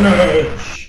Carnage!